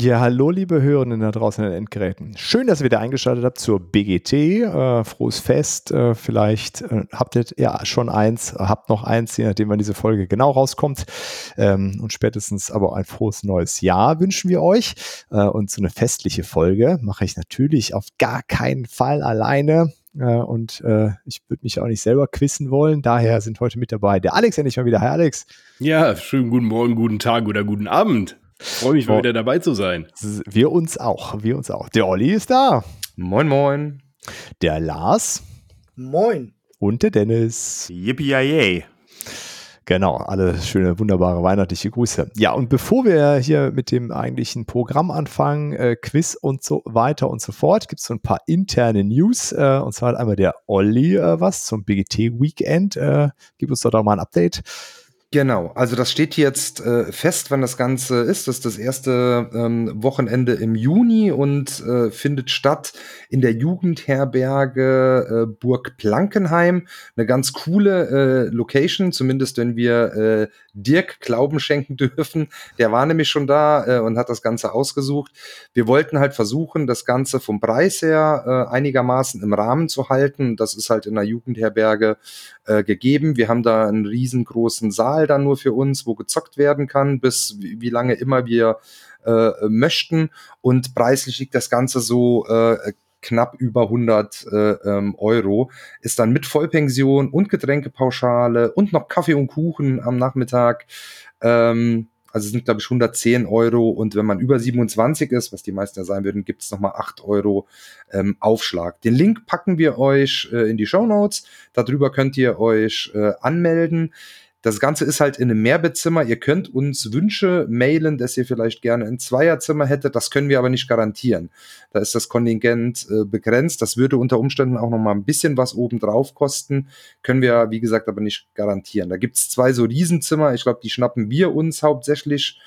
Ja, hallo liebe Hörenden da draußen in den Endgeräten. Schön, dass ihr wieder eingeschaltet habt zur BGT. Äh, frohes Fest. Äh, vielleicht äh, habt ihr ja schon eins, habt noch eins, je nachdem, wann diese Folge genau rauskommt. Ähm, und spätestens aber ein frohes neues Jahr wünschen wir euch. Äh, und so eine festliche Folge mache ich natürlich auf gar keinen Fall alleine. Äh, und äh, ich würde mich auch nicht selber quissen wollen. Daher sind heute mit dabei der Alex endlich mal wieder. Hi Alex. Ja, schönen guten Morgen, guten Tag oder guten Abend. Freue mich mal wieder dabei zu sein. Wir uns auch, wir uns auch. Der Olli ist da. Moin, moin. Der Lars. Moin. Und der Dennis. Yippie Genau, alle schöne, wunderbare weihnachtliche Grüße. Ja, und bevor wir hier mit dem eigentlichen Programm anfangen, äh, Quiz und so weiter und so fort, gibt es so ein paar interne News. Äh, und zwar hat einmal der Olli äh, was zum BGT Weekend. Äh, gib uns doch mal ein Update. Genau, also das steht jetzt äh, fest, wann das Ganze ist. Das ist das erste ähm, Wochenende im Juni und äh, findet statt in der Jugendherberge äh, Burg Plankenheim. Eine ganz coole äh, Location, zumindest wenn wir äh, Dirk Glauben schenken dürfen. Der war nämlich schon da äh, und hat das Ganze ausgesucht. Wir wollten halt versuchen, das Ganze vom Preis her einigermaßen im Rahmen zu halten. Das ist halt in der Jugendherberge gegeben. Wir haben da einen riesengroßen Saal dann nur für uns, wo gezockt werden kann, bis wie, wie lange immer wir äh, möchten. Und preislich liegt das Ganze so äh, knapp über 100 äh, ähm, Euro. Ist dann mit Vollpension und Getränkepauschale und noch Kaffee und Kuchen am Nachmittag. Ähm, also sind, glaube ich, 110 Euro. Und wenn man über 27 ist, was die meisten ja sein würden, gibt es nochmal 8 Euro ähm, Aufschlag. Den Link packen wir euch äh, in die Show Notes. Darüber könnt ihr euch äh, anmelden. Das Ganze ist halt in einem Mehrbettzimmer. Ihr könnt uns Wünsche mailen, dass ihr vielleicht gerne ein Zweierzimmer hättet. Das können wir aber nicht garantieren. Da ist das Kontingent äh, begrenzt. Das würde unter Umständen auch noch mal ein bisschen was obendrauf kosten. Können wir, wie gesagt, aber nicht garantieren. Da gibt's zwei so Riesenzimmer. Ich glaube, die schnappen wir uns hauptsächlich.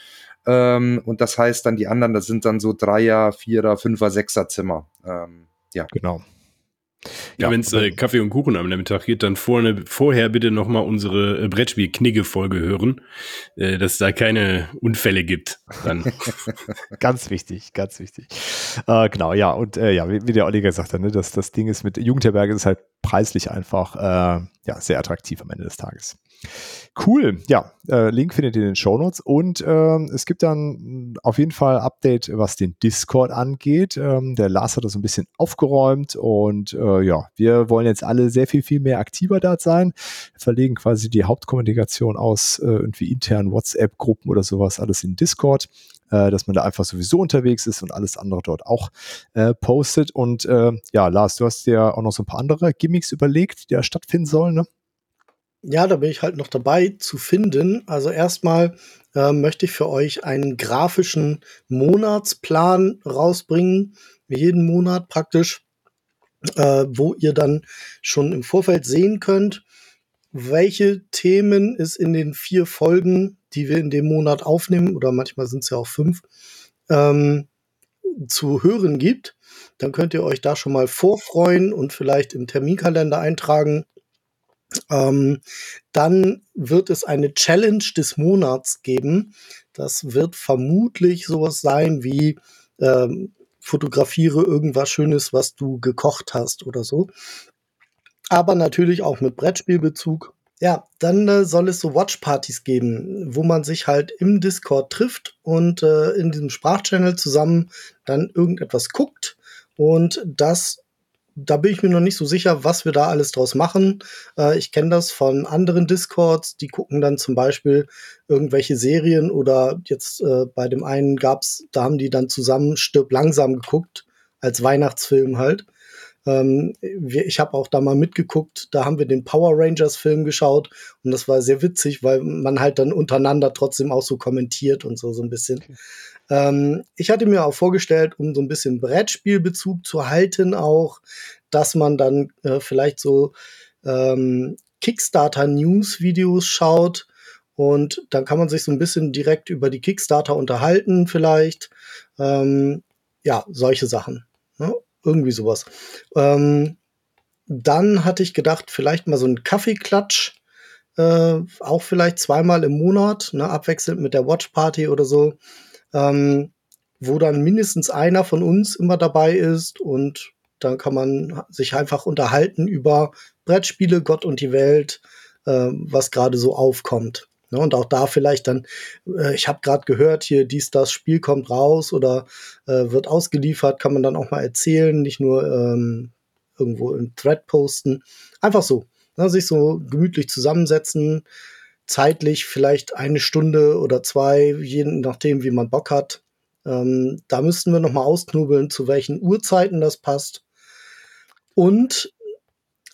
Ähm, und das heißt dann, die anderen, das sind dann so Dreier, Vierer, Fünfer, Sechser Zimmer. Ähm, ja. Genau. Ja, Wenn es äh, Kaffee und Kuchen am Nachmittag geht, dann vorne, vorher bitte nochmal unsere äh, Brettspiel-Knigge-Folge hören, äh, dass es da keine Unfälle gibt. Dann. ganz wichtig, ganz wichtig. Äh, genau, ja, und äh, ja, wie, wie, der Olli gesagt hat, ne, das, das Ding ist mit Jugendherberge ist halt preislich einfach äh, ja, sehr attraktiv am Ende des Tages. Cool, ja, äh, Link findet ihr in den Show Notes und äh, es gibt dann auf jeden Fall Update, was den Discord angeht. Ähm, der Lars hat das ein bisschen aufgeräumt und äh, ja, wir wollen jetzt alle sehr viel, viel mehr aktiver dort sein. Wir verlegen quasi die Hauptkommunikation aus äh, irgendwie internen WhatsApp-Gruppen oder sowas alles in Discord äh, dass man da einfach sowieso unterwegs ist und alles andere dort auch äh, postet. Und äh, ja, Lars, du hast dir auch noch so ein paar andere Gimmicks überlegt, die da stattfinden sollen, ne? Ja, da bin ich halt noch dabei zu finden. Also erstmal äh, möchte ich für euch einen grafischen Monatsplan rausbringen, jeden Monat praktisch, äh, wo ihr dann schon im Vorfeld sehen könnt, welche Themen es in den vier Folgen, die wir in dem Monat aufnehmen, oder manchmal sind es ja auch fünf, ähm, zu hören gibt. Dann könnt ihr euch da schon mal vorfreuen und vielleicht im Terminkalender eintragen, ähm, dann wird es eine Challenge des Monats geben. Das wird vermutlich sowas sein wie ähm, fotografiere irgendwas Schönes, was du gekocht hast oder so. Aber natürlich auch mit Brettspielbezug. Ja, dann äh, soll es so Watchpartys geben, wo man sich halt im Discord trifft und äh, in diesem Sprachchannel zusammen dann irgendetwas guckt und das da bin ich mir noch nicht so sicher, was wir da alles draus machen. Äh, ich kenne das von anderen Discords, die gucken dann zum Beispiel irgendwelche Serien oder jetzt äh, bei dem einen gab's, da haben die dann zusammen Stirb langsam geguckt, als Weihnachtsfilm halt. Ähm, ich habe auch da mal mitgeguckt, da haben wir den Power Rangers Film geschaut und das war sehr witzig, weil man halt dann untereinander trotzdem auch so kommentiert und so so ein bisschen. Okay. Ähm, ich hatte mir auch vorgestellt, um so ein bisschen Brettspielbezug zu halten, auch, dass man dann äh, vielleicht so ähm, Kickstarter-News-Videos schaut Und dann kann man sich so ein bisschen direkt über die Kickstarter unterhalten, vielleicht. Ähm, ja, solche Sachen. Ne? Irgendwie sowas. Ähm, dann hatte ich gedacht, vielleicht mal so ein Kaffeeklatsch. Äh, auch vielleicht zweimal im Monat, ne, abwechselnd mit der Watch Party oder so, ähm, wo dann mindestens einer von uns immer dabei ist und dann kann man sich einfach unterhalten über Brettspiele, Gott und die Welt, äh, was gerade so aufkommt. Ne, und auch da vielleicht dann, äh, ich habe gerade gehört, hier dies, das Spiel kommt raus oder äh, wird ausgeliefert, kann man dann auch mal erzählen, nicht nur ähm, irgendwo im Thread posten. Einfach so. Ne, sich so gemütlich zusammensetzen, zeitlich vielleicht eine Stunde oder zwei, je nachdem, wie man Bock hat. Ähm, da müssten wir noch mal ausknobeln, zu welchen Uhrzeiten das passt. Und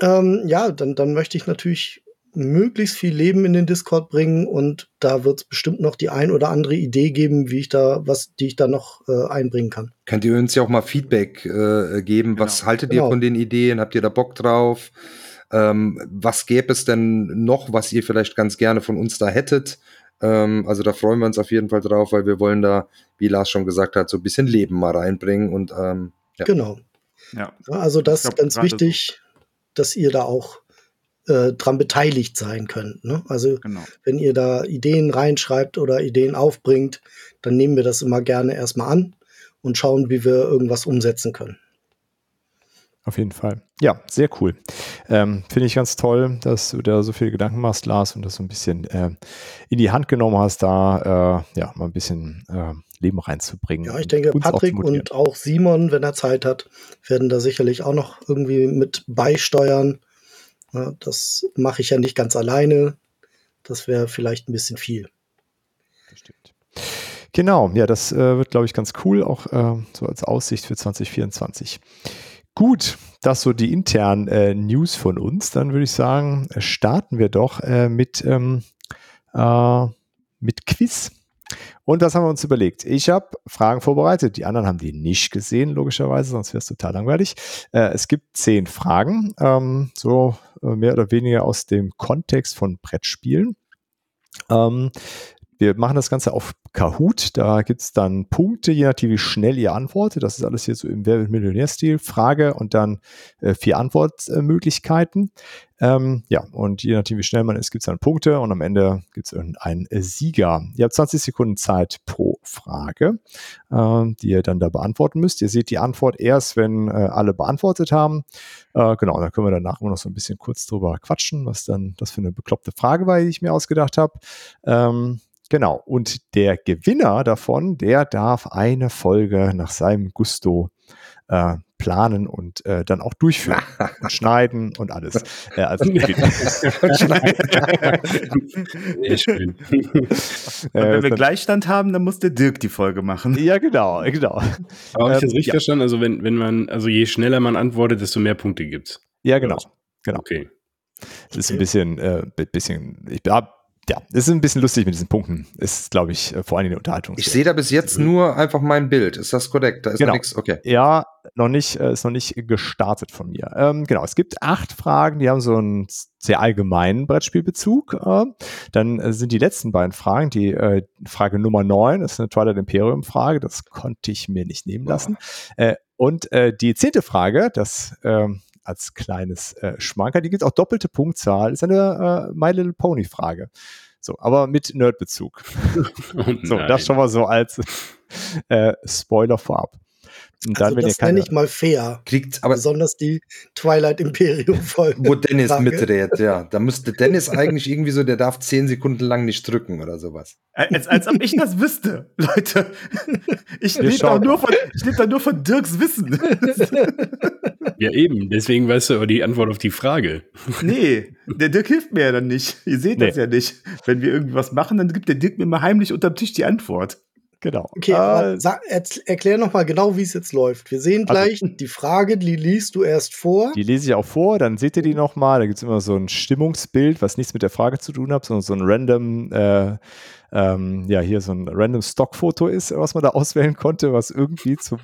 ähm, ja, dann, dann möchte ich natürlich möglichst viel Leben in den Discord bringen und da wird es bestimmt noch die ein oder andere Idee geben, wie ich da, was, die ich da noch äh, einbringen kann. Könnt ihr uns ja auch mal Feedback äh, geben? Genau. Was haltet genau. ihr von den Ideen? Habt ihr da Bock drauf? Ähm, was gäbe es denn noch, was ihr vielleicht ganz gerne von uns da hättet? Ähm, also da freuen wir uns auf jeden Fall drauf, weil wir wollen da, wie Lars schon gesagt hat, so ein bisschen Leben mal reinbringen und ähm, ja. Genau. Ja. Also das ist ganz wichtig, so. dass ihr da auch äh, dran beteiligt sein könnt. Ne? Also genau. wenn ihr da Ideen reinschreibt oder Ideen aufbringt, dann nehmen wir das immer gerne erstmal an und schauen, wie wir irgendwas umsetzen können. Auf jeden Fall. Ja, sehr cool. Ähm, Finde ich ganz toll, dass du da so viele Gedanken machst, Lars, und das so ein bisschen äh, in die Hand genommen hast, da äh, ja mal ein bisschen äh, Leben reinzubringen. Ja, ich denke, Patrick auch und auch Simon, wenn er Zeit hat, werden da sicherlich auch noch irgendwie mit beisteuern. Ja, das mache ich ja nicht ganz alleine. Das wäre vielleicht ein bisschen viel. Das stimmt. Genau, ja, das äh, wird, glaube ich, ganz cool, auch äh, so als Aussicht für 2024. Gut, das so die internen äh, News von uns. Dann würde ich sagen, starten wir doch äh, mit, ähm, äh, mit Quiz. Und das haben wir uns überlegt. Ich habe Fragen vorbereitet. Die anderen haben die nicht gesehen, logischerweise, sonst wäre es total langweilig. Äh, es gibt zehn Fragen, ähm, so äh, mehr oder weniger aus dem Kontext von Brettspielen. Ähm, wir machen das Ganze auf Kahoot. Da gibt es dann Punkte, je nachdem, wie schnell ihr antwortet. Das ist alles hier so im Wer Millionär-Stil. Frage und dann äh, vier Antwortmöglichkeiten. Ähm, ja, und je nachdem, wie schnell man ist, gibt es dann Punkte und am Ende gibt es irgendeinen Sieger. Ihr habt 20 Sekunden Zeit pro Frage, äh, die ihr dann da beantworten müsst. Ihr seht die Antwort erst, wenn äh, alle beantwortet haben. Äh, genau, dann können wir danach immer noch so ein bisschen kurz drüber quatschen, was dann das für eine bekloppte Frage war, die ich mir ausgedacht habe. Ähm, Genau. Und der Gewinner davon, der darf eine Folge nach seinem Gusto äh, planen und äh, dann auch durchführen und schneiden und alles. Äh, also schön. wenn wir Gleichstand haben, dann muss der Dirk die Folge machen. Ja, genau, genau. Aber habe ich das ähm, richtig ja. verstanden? Also wenn, wenn man, also je schneller man antwortet, desto mehr Punkte gibt's. Ja, genau. Genau. Okay. Das ist ein bisschen, äh, bisschen, ich habe ja, es ist ein bisschen lustig mit diesen Punkten. Ist, glaube ich, äh, vor allem eine Unterhaltung. Ich sehe da bis jetzt nur einfach mein Bild. Ist das korrekt? Da ist genau. nichts. Okay. Ja, noch nicht, äh, ist noch nicht gestartet von mir. Ähm, genau, es gibt acht Fragen, die haben so einen sehr allgemeinen Brettspielbezug. Äh, dann äh, sind die letzten beiden Fragen, die äh, Frage Nummer neun, ist eine Twilight Imperium Frage, das konnte ich mir nicht nehmen lassen. Und die zehnte Frage, das ähm, als kleines äh, Schmanker. Die gibt auch doppelte Punktzahl. Ist eine äh, My Little Pony Frage. So, aber mit Nerdbezug. Oh so, das schon mal so als äh, Spoiler vorab. Und dann, also das nenne ich mal fair. Kriegt aber besonders die Twilight Imperium Folge. Wo Dennis Frage. mitredet, ja. Da müsste Dennis eigentlich irgendwie so, der darf zehn Sekunden lang nicht drücken oder sowas. Als, als ob ich das wüsste, Leute. Ich lebe doch, nur von, ich leb doch nur von Dirks Wissen. Ja, eben. Deswegen weißt du aber die Antwort auf die Frage. Nee, der Dirk hilft mir ja dann nicht. Ihr seht nee. das ja nicht. Wenn wir irgendwas machen, dann gibt der Dirk mir mal heimlich unterm Tisch die Antwort. Genau. Okay, äh, sag, erklär noch mal genau, wie es jetzt läuft. Wir sehen also gleich also, die Frage, die liest du erst vor. Die lese ich auch vor, dann seht ihr die noch mal. Da gibt es immer so ein Stimmungsbild, was nichts mit der Frage zu tun hat, sondern so ein random, äh, ähm, ja, hier so ein random Stockfoto ist, was man da auswählen konnte, was irgendwie zu,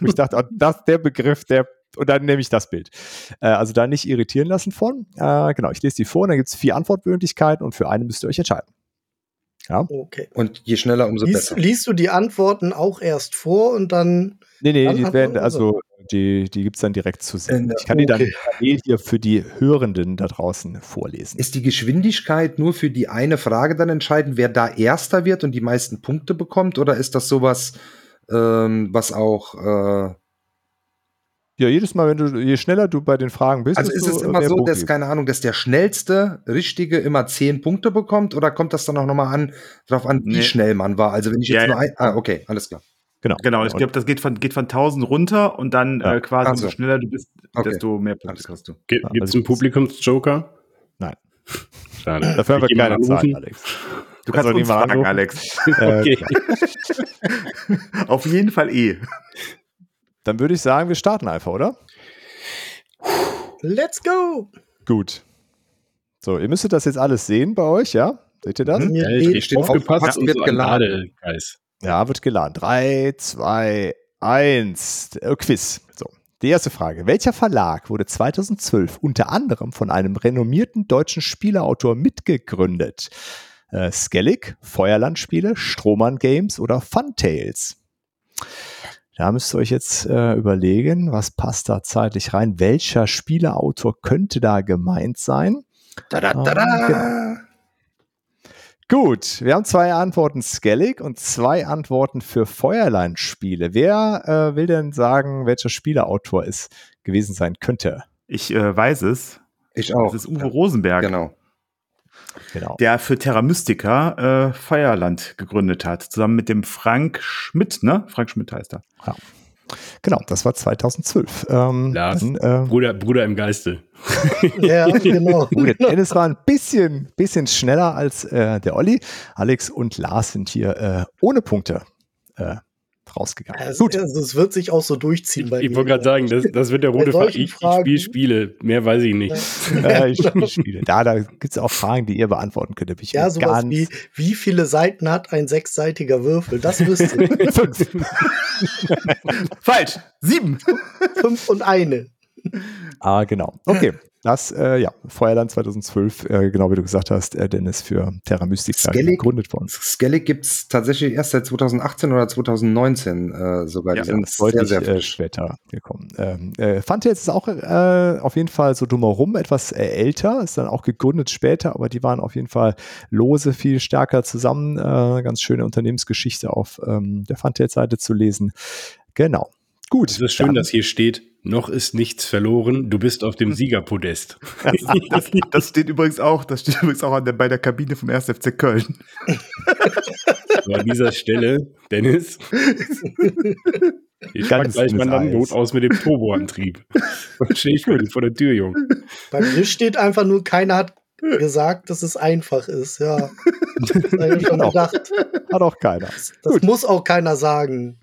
ich dachte, oh, das, der Begriff, der und dann nehme ich das Bild. Äh, also da nicht irritieren lassen von. Äh, genau, ich lese die vor und dann gibt es vier Antwortmöglichkeiten und für eine müsst ihr euch entscheiden. Okay. Und je schneller, umso Liest, besser. liest du die Antworten auch erst vor und dann. Nee, nee, Dann die werden, man- also die, die gibt es dann direkt zu sehen. Äh, Ich kann die dann okay. parallel hier für die Hörenden da draußen vorlesen. Ist die Geschwindigkeit nur für die eine Frage dann entscheidend, wer da Erster wird und die meisten Punkte bekommt? Oder ist das sowas, ähm, was auch. Äh, Ja, jedes Mal, wenn du, je schneller du bei den Fragen bist, also ist es immer so, Punkte dass, keine Ahnung, dass der schnellste Richtige immer zehn Punkte bekommt? Oder kommt das dann auch nochmal an, drauf an, wie Nee. schnell man war? Also, wenn ich jetzt Ja, nur ein. Ah, okay, alles klar. Genau. Genau, ich glaube, das geht von, geht von 1000 runter und dann Ja. äh, quasi, Ach umso so. schneller du bist, Okay. desto mehr Punkte kriegst du. Gibt Ja, es also- einen Publikumsjoker? Nein. Schade. Dafür haben wir keine anrufen? Alex. Du kannst ich uns fragen, anrufen? Alex. Äh, Okay. Auf jeden Fall eh. Dann würde ich sagen, wir starten einfach, oder? Let's go! Gut. So, ihr müsstet das jetzt alles sehen bei euch, ja? Seht ihr das? Mhm. Ja, richtig steht aufgepasst und wird so geladen. Ja, wird geladen. Drei, zwei, eins. Äh, Quiz. So. Die erste Frage. Welcher Verlag wurde 2012 unter anderem von einem renommierten deutschen Spieleautor mitgegründet? Äh, Skellig, Feuerlandspiele, Strohmann Games oder Funtails? Da müsst ihr euch jetzt äh, überlegen, was passt da zeitlich rein? Welcher Spieleautor könnte da gemeint sein? Tada, Ah, tada. genau. Gut, wir haben zwei Antworten Skellig und zwei Antworten für Feuerland-Spiele. Wer äh, will denn sagen, welcher Spieleautor es gewesen sein könnte? Ich äh, weiß es. Ich auch. Das ist Uwe Rosenberg, Genau. Genau. der für Terra Mystica äh, Feierland gegründet hat, zusammen mit dem Frank Schmidt, ne? Frank Schmidt heißt er. Genau, das war 2012. Ähm, Lars. dann, äh, Bruder, Bruder im Geiste. Ja, genau. gut, Dennis war ein bisschen, bisschen schneller als äh, der Olli. Alex und Lars sind hier äh, ohne Punkte äh, rausgegangen. Also, Gut, also es wird sich auch so durchziehen bei Ich mir. wollte gerade sagen, das, das wird der rote Faden. Ich, ich spiele Spiele. Mehr weiß ich nicht. äh, ich spiele Spiele. Da, da gibt es auch Fragen, die ihr beantworten könnt. Ich Ja, sowas ganz wie, wie viele Seiten hat ein sechsseitiger Würfel? Das wüsste ich. Fünf. Falsch! Sieben! Fünf und eine. Ah, genau. Okay. Das, äh, ja, Feuerland 2012, äh, genau wie du gesagt hast, äh, Dennis für Terra Mystica Skellig? gegründet worden. Skellig gibt es tatsächlich erst seit 2018 oder 2019 äh, sogar. Ja, die sind Das ist deutlich sehr, sehr äh, später gekommen. Ähm, äh, Funtails ist auch äh, auf jeden Fall so drumherum etwas äh, älter, ist dann auch gegründet später, aber die waren auf jeden Fall lose viel stärker zusammen. Äh, ganz schöne Unternehmensgeschichte auf ähm, der Funtails-Seite zu lesen. Genau. Gut. Es ist schön, dann- dass hier steht, noch ist nichts verloren, du bist auf dem Siegerpodest. Das, das steht übrigens auch, das steht übrigens auch an der, bei der Kabine vom 1. FC Köln. So, an dieser Stelle, Dennis, ich pack gleich mein dünnes Landboot aus mit dem Turboantrieb. Dann stehe ich vor, vor der Tür, Junge. Bei mir steht einfach nur, keiner hat gesagt, dass es einfach ist. Ja. Das hab ich schon gedacht. Hat auch keiner. Das muss auch keiner sagen.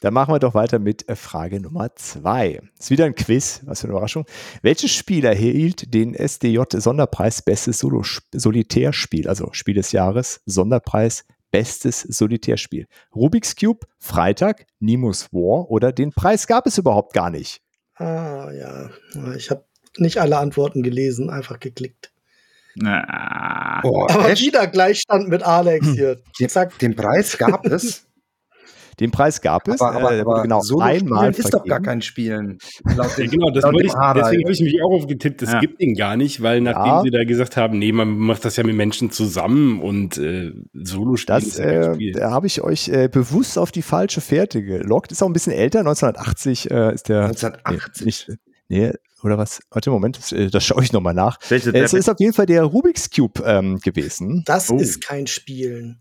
Dann machen wir doch weiter mit äh, Frage Nummer zwei. Ist wieder ein Quiz, was für eine Überraschung. Welches Spiel erhielt den SDJ-Sonderpreis Bestes Solo Solitärspiel, also Spiel des Jahres, Sonderpreis Bestes Solitärspiel? Rubik's Cube, Freitag, Nimus War oder den Preis gab es überhaupt gar nicht? Ah, ja. Ich habe nicht alle Antworten gelesen, einfach geklickt. Na, Boah, Aber wieder Gleichstand mit Alex hier. Den, Zack. den Preis gab es. Den Preis gab es, aber aber, äh, aber genau Solo-Spielen einmal ist doch gar kein Spielen. Laut Ja, genau, das laut wollte ich, deswegen habe ich mich auch aufgetippt, es Ja. gibt den gar nicht, weil nachdem Ja. sie da gesagt haben, nee, man macht das ja mit Menschen zusammen und äh, Solo-Spielen Das ist ja kein äh, Spiel. da habe ich euch äh, bewusst auf die falsche Fährte gelockt. Ist auch ein bisschen älter, 1980 äh, ist der. 1980. Nee, nicht, nee, oder was? Warte, Moment, das, das schaue ich nochmal nach. welche, Es ist auf jeden Fall der Rubik's Cube ähm, gewesen. Das Oh. ist kein Spielen.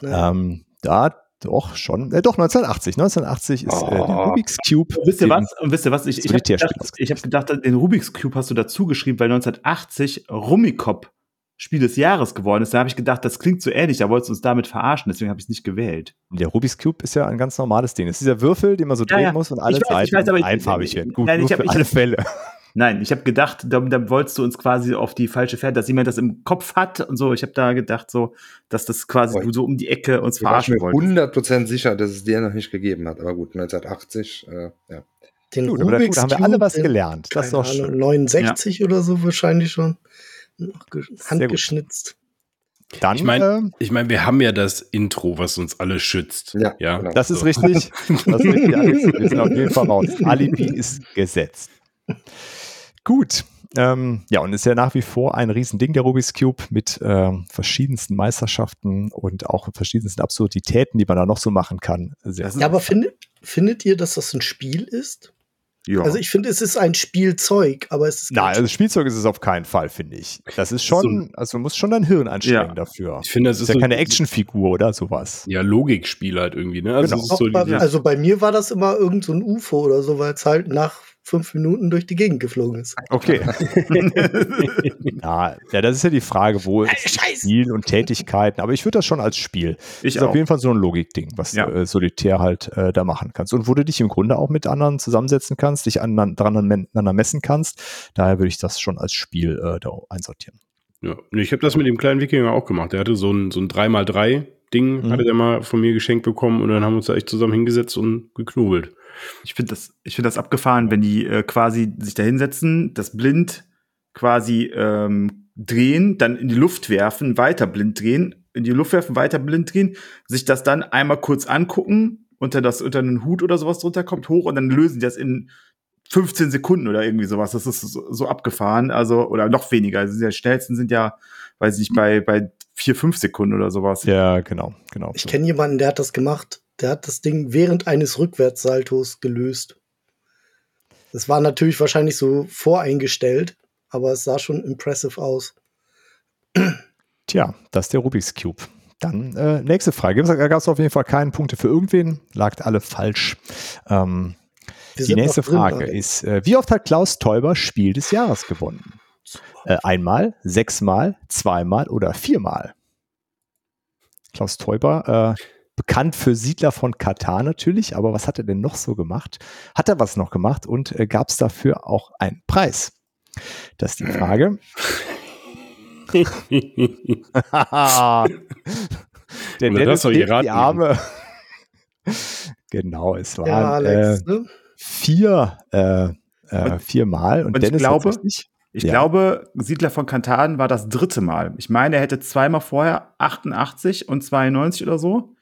Ne? Ähm, da doch schon, äh, doch 1980. 1980 ist äh, der Oh. Rubik's Cube. Wisst ihr was? Und wisst ihr was? Ich, ich habe gedacht, ich hab gedacht, den Rubik's Cube hast du dazu geschrieben, weil 1980 Rummikop Spiel des Jahres geworden ist. Da habe ich gedacht, das klingt so ähnlich, da wolltest du uns damit verarschen, deswegen habe ich es nicht gewählt. Der Rubik's Cube ist ja ein ganz normales Ding. Das ist dieser Würfel, den man so Ja, drehen ja. muss und alle Ich weiß, ich Seiten weiß, aber ich- einfarbig werden. Gut, Nein, nur ich hab- für alle hab- Fälle. Nein, ich habe gedacht, da, da wolltest du uns quasi auf die falsche Fährte, dass jemand das im Kopf hat und so. Ich habe da gedacht, so, dass das quasi Ui. du so um die Ecke uns Ich verarschen mir wolltest. 100% sicher, dass es der noch nicht gegeben hat. Aber gut, 1980, äh, ja. Den Gut, aber da, gut, da haben wir alle was gelernt. Das ist doch Ahnung, schön. 69 oder so wahrscheinlich schon. Handgeschnitzt. Dann, Ich meine, ähm, ich mein, wir haben ja das Intro, was uns alle schützt. Ja, ja. genau. das ist So. richtig. Das ist richtig, Alex. Wir sind auf jeden Fall raus. Alibi ist gesetzt. Gut. Ähm, ja, und ist ja nach wie vor ein Riesending, der Rubik's Cube, mit ähm, verschiedensten Meisterschaften und auch verschiedensten Absurditäten, die man da noch so machen kann. Sehr Ja, aber findet, findet ihr, dass das ein Spiel ist? Ja. Also ich finde, es ist ein Spielzeug, aber es ist kein Nein, also Spielzeug ist es auf keinen Fall, finde ich. Das ist schon, also man muss schon dein Hirn anstrengen Ja. dafür. Ich finde, das Das ist, ist ja so, keine Actionfigur oder sowas. Ja, Logikspiel halt irgendwie, ne? Also Genau. so bei, also bei mir war das immer irgend so ein UFO oder so, weil es halt nach fünf Minuten durch die Gegend geflogen ist. Okay. ja, ja, das ist ja die Frage, wo ist Spiel und Tätigkeiten, aber ich würde das schon als Spiel. Ich ist auch. auf jeden Fall so ein Logikding, was Ja. du äh, solitär halt äh, da machen kannst. Und wo du dich im Grunde auch mit anderen zusammensetzen kannst, dich aneinander, dran aneinander messen kannst. Daher würde ich das schon als Spiel äh, da einsortieren. Ja, ich habe das mit dem kleinen Wikinger auch gemacht. Der hatte so ein, so ein 3x3-Ding, Mhm. hatte der mal von mir geschenkt bekommen und dann haben wir uns da echt zusammen hingesetzt und geknobelt. Ich finde das, ich finde das abgefahren, wenn die äh, quasi sich da hinsetzen, das blind quasi ähm, drehen, dann in die Luft werfen, weiter blind drehen, in die Luft werfen, weiter blind drehen, sich das dann einmal kurz angucken, unter das unter einen Hut oder sowas drunter kommt hoch und dann lösen die das in 15 Sekunden oder irgendwie sowas. Das ist so, so abgefahren, also oder noch weniger. Also die schnellsten sind ja, weiß ich nicht, bei bei vier, fünf Sekunden oder sowas. Ja, genau, genau. Ich kenne jemanden, der hat das gemacht. Der hat das Ding während eines Rückwärtssaltos gelöst. Das war natürlich wahrscheinlich so voreingestellt, aber es sah schon impressive aus. Tja, das ist der Rubik's Cube. Dann äh, nächste Frage. Da gab es auf jeden Fall keine Punkte für irgendwen. Lagt alle falsch. Ähm, die nächste drin, Frage Alex. ist, äh, wie oft hat Klaus Teuber Spiel des Jahres gewonnen? Äh, einmal, sechsmal, zweimal oder viermal? Klaus Teuber, äh, bekannt für Siedler von Katar natürlich, aber was hat er denn noch so gemacht? Hat er was noch gemacht und äh, gab es dafür auch einen Preis? Das ist die Frage. Der Oder das Dennis soll ich die Arme. genau, es waren Ja, Alex, äh, ne? vier, äh, äh, Und- viermal. Und, und ich Dennis glaube- hat's richtig. Ich Ja. glaube, Siedler von Kantaden war das dritte Mal. Ich meine, er hätte zweimal vorher 88 und 92 oder so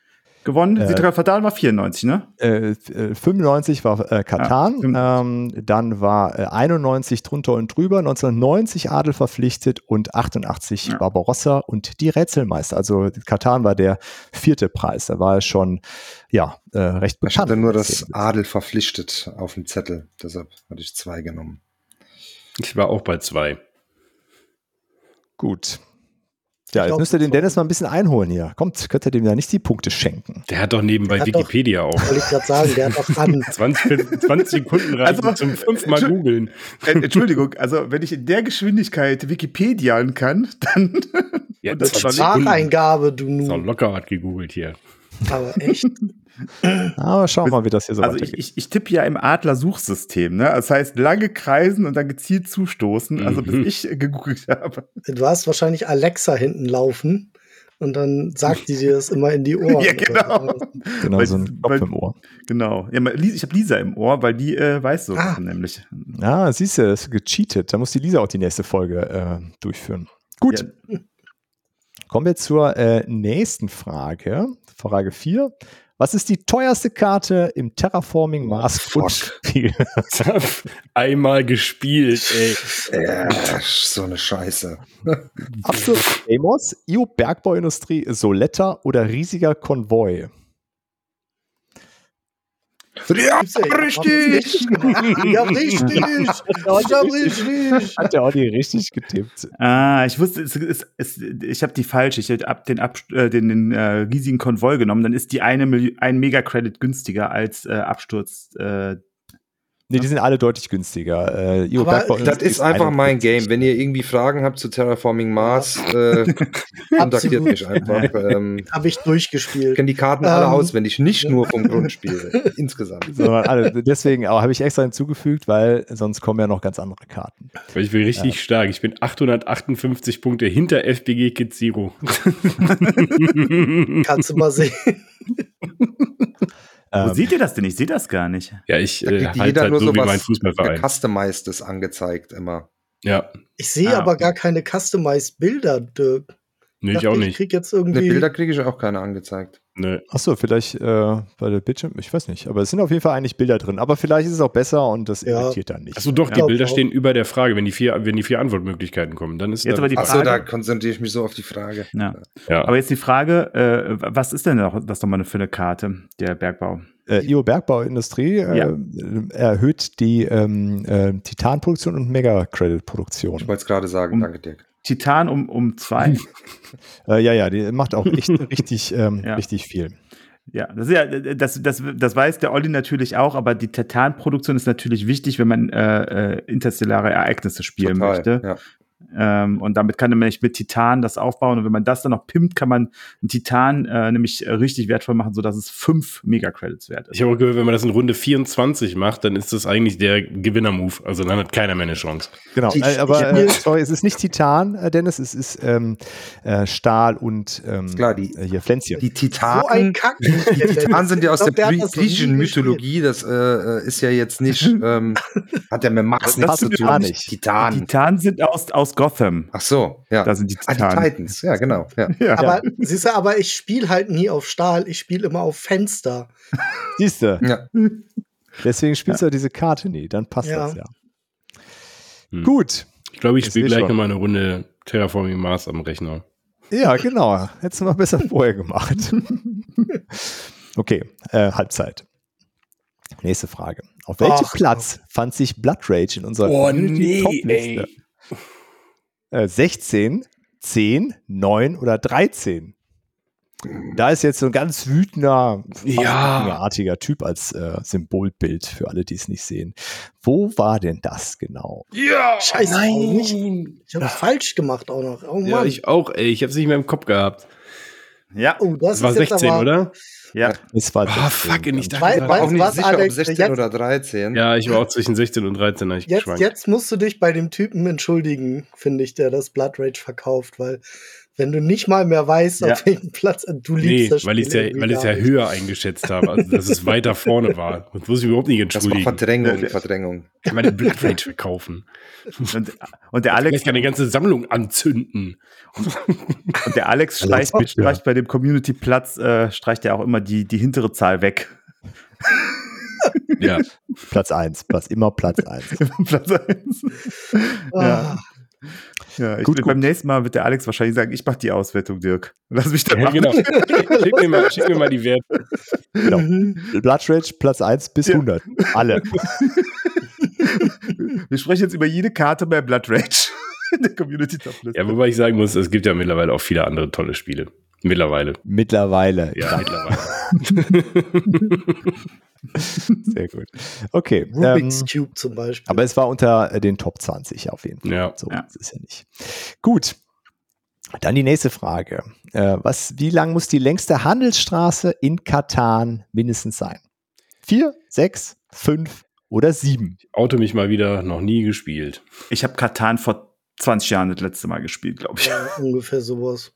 gewonnen. Äh, von Kantaden war 94, ne? Äh, äh, 95 war äh, Katan, Ja, ähm, dann war äh, 91 drunter und drüber, 1990 Adel verpflichtet und 88 Ja. Barbarossa und die Rätselmeister. Also Katan war der vierte Preis. Da war er schon ja äh, recht Ich bekannt. hatte nur das Adel verpflichtet auf dem Zettel. Deshalb hatte ich zwei genommen. ich war auch bei zwei. Gut. Ja, jetzt müsst ihr den so- Dennis mal ein bisschen einholen hier. Kommt, könnt ihr dem ja nicht die Punkte schenken. Der hat doch nebenbei hat doch- Wikipedia auch. Wollte ich gerade sagen, der hat doch an. 20, 20 Sekunden reichen Also, zum fünfmal googeln. Äh, Entschuldigung, also wenn ich in der Geschwindigkeit Wikipedian kann, dann. Ja, das das Spracheingabe, du Ist auch nu. locker hat gegoogelt hier. Aber echt. Aber schauen wir mal, wie das hier so Also ich, weitergeht. ich, ich tippe ja im Adler-Suchsystem, ne? Das heißt, lange kreisen und dann gezielt zustoßen, also bis Mhm. ich gegoogelt habe. Du hast wahrscheinlich Alexa hinten laufen und dann sagt die dir das immer in die Ohren. Ja, genau. genau, weil- so ein weil- Kopf im Ohr. Genau. Ja, ich habe Lisa im Ohr, weil die äh, weiß so Ah. nämlich. Ja, siehst du, das ist gecheatet. Da muss die Lisa auch die nächste Folge äh, durchführen. Gut, Ja, kommen wir zur äh, nächsten Frage. Frage 4. Was ist die teuerste Karte im Terraforming Mars Grundspiel? Einmal gespielt, ey. Ja, so eine Scheiße. Absolut Amos, IO Bergbauindustrie, Soletta oder riesiger Konvoi? Ja, Gibt's ja, richtig! Ja, richtig. Ich hab richtig. Hat ja auch die richtig getippt. Ah, ich wusste, es, es, es, ich habe die falsche. Ich habe ab den, ab, äh, den, den äh, riesigen Konvoi genommen. Dann ist die eine ein Mega-Credit günstiger als äh, Absturz. Äh, Nee, die sind alle deutlich günstiger. Äh, IO Aber Das ist einfach mein 51. Game. Wenn ihr irgendwie Fragen habt zu Terraforming Mars, äh, kontaktiert mich einfach. Ähm, Habe ich ich durchgespielt. kenne die Karten alle Ähm. auswendig, nicht nur vom Grundspiel. insgesamt. Sondern alle. Deswegen habe ich extra hinzugefügt, weil sonst kommen ja noch ganz andere Karten. Weil ich bin richtig stark. Ich bin 858 Punkte hinter FBG Kid Zero. Kannst du mal sehen. Wo Ähm, seht ihr das denn? Ich sehe das gar nicht. ja, ich Da äh, halt jeder halt nur so wie mein Fußballverein. Gecustomized angezeigt immer. Ja, Ich sehe Ah, aber okay. gar keine customized Bilder, Dirk. Nee, ich Dachte, auch Ich nicht. krieg jetzt Ne, irgendwie. Bilder kriege ich auch keine angezeigt. Nee. Achso, vielleicht äh, bei der Bildschirm, ich weiß nicht. Aber es sind auf jeden Fall eigentlich Bilder drin. Aber vielleicht ist es auch besser und das Ja. irritiert dann nicht. Achso, doch, die glaub Bilder auch. stehen über der Frage, wenn die vier, wenn die vier Antwortmöglichkeiten kommen. Dann ist Jetzt da- aber die Achso, Frage- da konzentriere ich mich so auf die Frage. Ja. ja. Aber jetzt die Frage, äh, was ist denn noch, das nochmal für eine Karte, der Bergbau? Äh, IO Bergbauindustrie äh, Ja. erhöht die ähm, äh, Titanproduktion und Mega-Credit-Produktion. Ich wollte es gerade sagen, Um- danke Dirk. Titan um, um zwei. Äh, ja, ja, die macht auch echt richtig, ähm, Ja. richtig viel. Ja, das ist ja, das, das, das weiß der Olli natürlich auch, aber die Titanproduktion ist natürlich wichtig, wenn man äh, äh, interstellare Ereignisse spielen möchte. Ja. Ähm, und damit kann man nämlich mit Titan das aufbauen. Und wenn man das dann noch pimmt, kann man einen Titan äh, nämlich richtig wertvoll machen, sodass es fünf Mega-Credits wert ist. Ich habe auch gehört, wenn man das in Runde 24 macht, dann ist das eigentlich der Gewinner-Move. Also dann hat keiner mehr eine Chance. Genau, Ich- äh, aber ich- äh, sorry, es ist nicht Titan, äh, Dennis, es ist ähm, äh, Stahl und ähm, Ist klar, die- äh, hier Pflänzchen. Die so ein Titanen, Kack. die Titanen sind ja aus der glaub, der nie griechischen. Mythologie. Das ist ja jetzt nicht, ähm, hat ja mit Max Das nichts zu tun. nicht. Titan. Titan sind aus, aus Gotham. Ach so, ja. Da sind die Ah, die Titanen. Titans, ja, genau. Ja. Ja. Aber siehst du, aber ich spiele halt nie auf Stahl, ich spiele immer auf Fenster. Siehst du, Ja. deswegen spielst du diese Karte nie, dann passt Ja. das ja. Hm. Gut, Ich glaube, ich spiele gleich nochmal eine Runde Terraforming Mars am Rechner. ja, genau. Hättest du mal besser vorher gemacht. okay, äh, Halbzeit. Nächste Frage. Auf welchem Platz fand sich Blood Rage in unserer Oh, Community nee, Top-Liste? Äh, 16, 10, 9 oder 13? Da ist jetzt so ein ganz wütender, Ja. artiger Typ als äh, Symbolbild für alle, die es nicht sehen. Wo war denn das genau? Ja! Scheiße, warum nicht? Nein! Ich habe falsch gemacht auch noch. Oh Mann. Ja, ich auch, ey. Ich habe es nicht mehr im Kopf gehabt. Ja, oh, das, Das war ist jetzt 16, aber, oder? Ja. Es war 16. fuck, ich dachte, Weil- Ich war- auch nicht was, sicher, Alex? ob 16 Jetzt- oder 13. ja, ich war auch zwischen 16 und 13, habe ich Jetzt, geschwankt. jetzt musst du dich bei dem Typen entschuldigen, finde ich, der das Blood Rage verkauft, weil wenn du nicht mal mehr weißt, Ja. auf welchem Platz du Nee, liebst, das weil ich es ja, weil ja höher eingeschätzt habe, also dass es weiter vorne war. Das muss ich überhaupt nicht entschuldigen. Verdrängung, Verdrängung. Ich meine Blood Rage verkaufen. Und, und der Alex Vielleicht eine ganze Sammlung anzünden. Und der Alex streicht, Alles gut, ja. streicht bei dem Community-Platz, äh, streicht er auch immer die, die hintere Zahl weg. Ja. Platz 1, Platz, immer Platz 1. Platz eins. Ah, Ja. Ja, ich Gut, gut. beim nächsten Mal wird der Alex wahrscheinlich sagen, ich mache die Auswertung, Dirk. Lass mich da ja machen. genau. Schick mir, mal, schick mir mal die Werte. Genau. Blood Rage Platz 1 bis Ja. 100. Alle. Wir sprechen jetzt über jede Karte bei Blood Rage in der Community Top Liste. Ja, wobei ich sagen muss, es gibt ja mittlerweile auch viele andere tolle Spiele. Mittlerweile. Mittlerweile. Ja, mittlerweile. Sehr gut. Okay. Rubik's Ähm, Cube zum Beispiel. aber es war unter äh, den Top 20 auf jeden Fall. Ja. So Ja. ist es ja nicht. Gut. Dann die nächste Frage. Äh, was, wie lang muss die längste Handelsstraße in Katan mindestens sein? Vier, sechs, fünf oder sieben? Auto mich mal wieder noch nie gespielt. Ich habe Katan vor 20 Jahren das letzte Mal gespielt, glaube ich. ja, ungefähr sowas.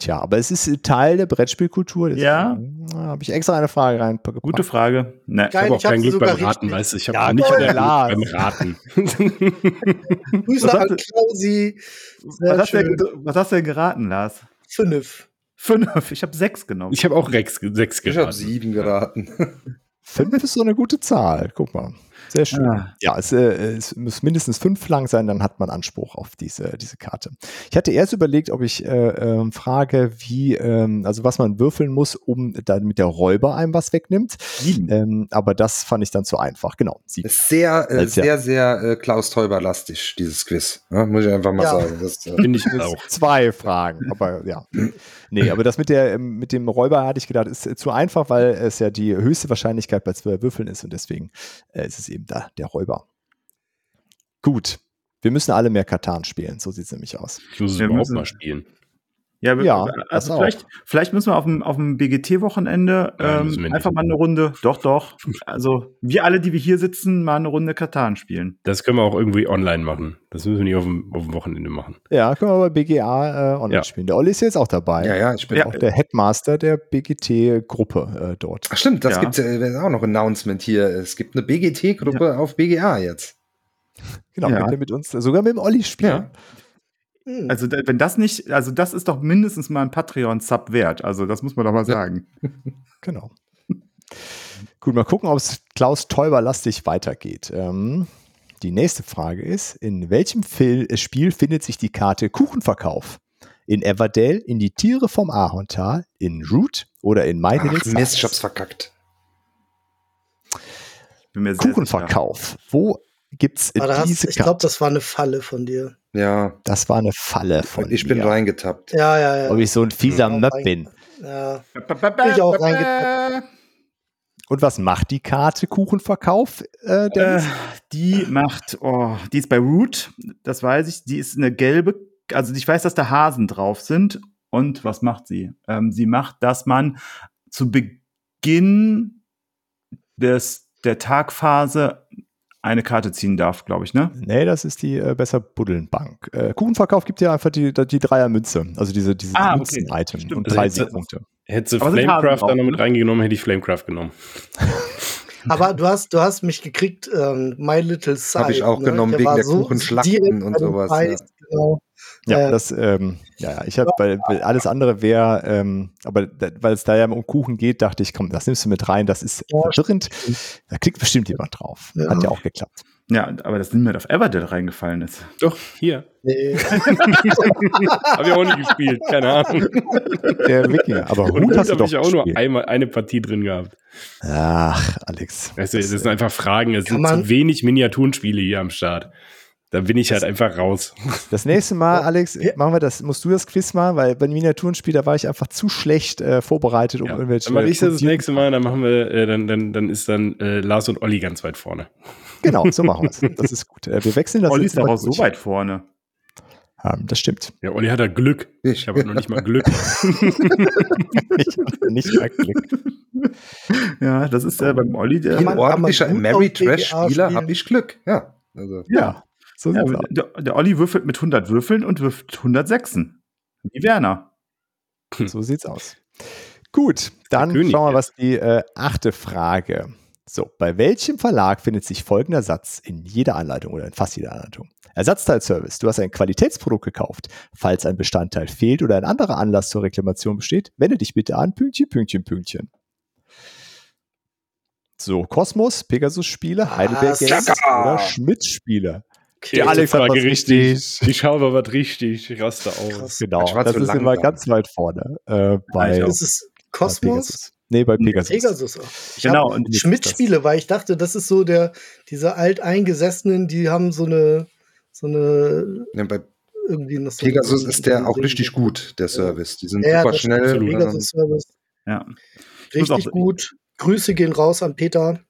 Tja, aber es ist äh, Teil der Brettspielkultur. deswegen, Ja. äh, Habe ich extra eine Frage reingepackt. Gute Frage. Ne. Geil. Ich habe auch ich kein Glück beim Raten, weißt du. Ich habe Ja, nicht toll, mehr beim Raten. Grüße Was an hast Klausi. Was hast, denn, was hast du denn geraten, Lars? Fünf. Fünf. Ich habe sechs genommen. Ich habe auch Rex, sechs Ich habe geraten. sieben geraten. Fünf ist so eine gute Zahl. Guck mal. Sehr schön. Ah. Ja, es, äh, es muss mindestens fünf lang sein, dann hat man Anspruch auf diese, diese Karte. Ich hatte erst überlegt, ob ich äh, ähm, frage, wie, ähm, also was man würfeln muss, um damit der Räuber einem was wegnimmt. Sieben. Ähm, aber das fand ich dann zu einfach. Genau. Sie, Ist sehr, äh, Als ja. sehr, sehr äh, Klaus Teuber-lastig, dieses Quiz. Ja, muss ich einfach mal Ja. sagen. Das, äh, Finde ich auch. Zwei Fragen, aber ja. Nee, aber das mit, der, ähm, mit dem Räuber hatte ich gedacht, ist äh, zu einfach, weil es ja die höchste Wahrscheinlichkeit bei zwei Würfeln ist und deswegen äh, ist es eben da der Räuber. Gut. Wir müssen alle mehr Katan spielen, so sieht es nämlich aus. Ich muss es Wir überhaupt müssen- mal spielen. Ja, Ja, das also auch. vielleicht, vielleicht müssen wir auf dem, auf dem BGT-Wochenende ähm, nicht. einfach mal eine Runde, doch, doch. Also, wir alle, die wir hier sitzen, mal eine Runde Katan spielen. Das können wir auch irgendwie online machen. Das müssen wir nicht auf dem, auf dem Wochenende machen. Ja, können wir bei BGA äh, online Ja. spielen. Der Olli ist jetzt auch dabei. ja, ja, ich bin Ja. auch. Auch der Headmaster der BGT-Gruppe äh, dort. Ach stimmt, das Ja. ja äh, auch noch ein Announcement hier. Es gibt eine BGT-Gruppe auf BGA jetzt. Genau, Ja. könnt ihr mit uns sogar mit dem Olli spielen. Ja. Hm. Also, wenn das nicht, also das ist doch mindestens mal ein Patreon-Sub wert. Also, das muss man doch mal sagen. Genau. Gut, mal gucken, ob es Klaus Teuber lastig weitergeht. Ähm, die nächste Frage ist: In welchem Fil äh, Spiel findet sich die Karte Kuchenverkauf? In Everdale, in die Tiere vom Ahorntal, in Root oder in My Ach, Mist, ich hab's verkackt. Kuchenverkauf. Wo gibt's da hast, diese ich glaube, das war eine Falle von dir. Ja, Das war eine Falle von ich bin mir. reingetappt. Ja, ja, ja. Ob ich so ein fieser Ja, Möb rein- bin. ja. ich auch reingetappt. Und was macht die Karte Kuchenverkauf, äh, Äh, die macht, oh, die ist bei Root, das weiß ich, die ist eine gelbe, also ich weiß, dass da Hasen drauf sind. Und was macht sie? Ähm, sie macht, dass man zu Beginn des, der Tagphase eine Karte ziehen darf, glaube ich, ne? Nee, das ist die äh, besser buddeln Bank. Äh, Kuchenverkauf gibt ja einfach die, die Dreier Münze, also diese, diese Ah, okay. Münzen-Item und Also drei Siegpunkte. Hätte Flamecraft dann noch mit ne? reingenommen, hätte ich Flamecraft genommen. Aber du hast, du hast mich gekriegt, ähm, My Little Side. Hab ich auch genommen, wegen war der Kuchenschlachten direkt und sowas, Preis, Genau. Ja, Äh, das, ähm, ja, ja, ich habe, weil, weil alles andere wäre, ähm, aber da, weil es da ja um Kuchen geht, dachte ich, komm, das nimmst du mit rein, das ist Ja, verwirrend. Da klickt bestimmt jemand drauf. Ja. Hat ja auch geklappt. Ja, aber dass niemand auf Everdale reingefallen ist. Doch, hier. Nee. Habe ich auch nie gespielt, keine Ahnung. Der Wikinger, aber Hut hast du doch ich auch nur gespielt. einmal eine Partie drin gehabt. Ach, Alex. Weißt du, das sind einfach Fragen, es sind zu wenig Miniaturenspiele hier am Start. Da bin ich halt einfach raus. Das nächste Mal, Ja. Alex, Ja. machen wir das, musst du das Quiz mal, weil bei den Miniaturenspiel, da war ich einfach zu schlecht äh, vorbereitet, um Ja. irgendwelche. Dann mache ich das das nächste Mal, dann machen wir, äh, dann, dann, dann ist dann äh, Lars und Olli ganz weit vorne. Genau, so machen wir es. Das ist gut. Äh, wir wechseln das Olli ist mal auch so weit vorne. Ähm, das stimmt. Ja, Olli hat da Glück. Ich. Habe noch nicht mal Glück. Ich hatte nicht mehr Glück. Ja, das ist äh, beim Olli der. Ein ordentlicher Mary Trash-Spieler spielen? habe ich Glück. Ja. Also, Ja, so Ja, der, der Olli würfelt mit 100 Würfeln und wirft 106. Wie Werner. So sieht's aus. Gut, dann König schauen wir, jetzt. was die äh, achte Frage. So, bei welchem Verlag findet sich folgender Satz in jeder Anleitung oder in fast jeder Anleitung? Ersatzteilservice. Du hast ein Qualitätsprodukt gekauft. Falls ein Bestandteil fehlt oder ein anderer Anlass zur Reklamation besteht, wende dich bitte an Pünktchen, Pünktchen, Pünktchen. So, Kosmos, Pegasus-Spiele, Heidelberg Games oder Schmidt-Spiele. Okay, Der Alex hat was richtig. richtig. Ich schaue aber was richtig. Ich raste aus. Krass. Genau, das ist immer ganz weit vorne äh, bei, auch. Ist es Kosmos? Nee, bei Pegasus. Pegasus. auch. Ich Genau, und jetzt Schmidt-Spiele, weil ich dachte, das ist so der, diese alteingesessenen, die haben so eine, so eine, ja, bei irgendwie noch so Pegasus ist der auch richtig gut, der Service. Die sind Ja, super schnell. Pegasus-Service. Ja. Richtig auch- gut. Grüße gehen raus an Peter.